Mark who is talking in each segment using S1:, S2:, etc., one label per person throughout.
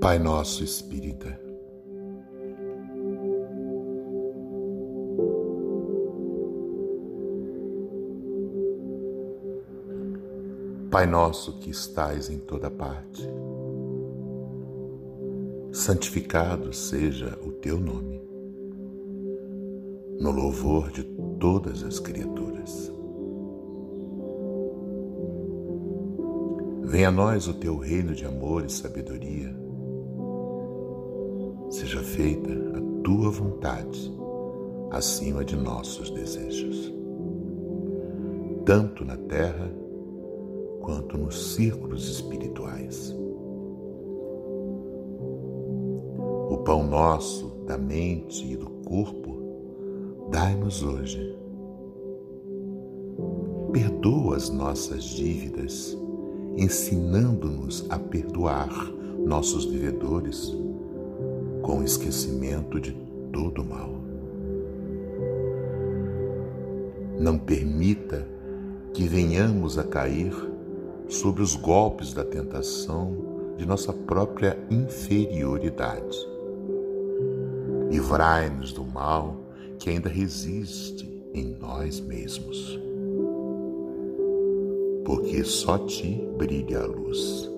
S1: Pai Nosso Espírita, Pai Nosso que estais em toda parte, santificado seja o teu nome, no louvor de todas as criaturas. Venha a nós o teu reino de amor e sabedoria. Seja feita a tua vontade acima de nossos desejos, tanto na terra quanto nos círculos espirituais. O pão nosso da mente e do corpo dai-nos hoje. Perdoa as nossas dívidas ensinando-nos a perdoar nossos devedores com esquecimento de todo mal. Não permita que venhamos a cair sobre os golpes da tentação de nossa própria inferioridade. Livrai-nos do mal que ainda resiste em nós mesmos porque só ti brilha a luz.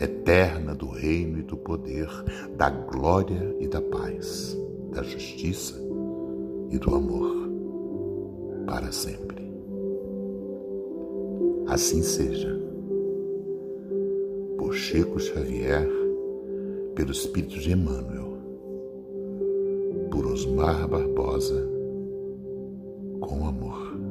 S1: Eterna do reino e do poder, da glória e da paz, da justiça e do amor, para sempre. Assim seja. Por Chico Xavier, pelo Espírito de Emmanuel, por Osmar Barbosa, com amor.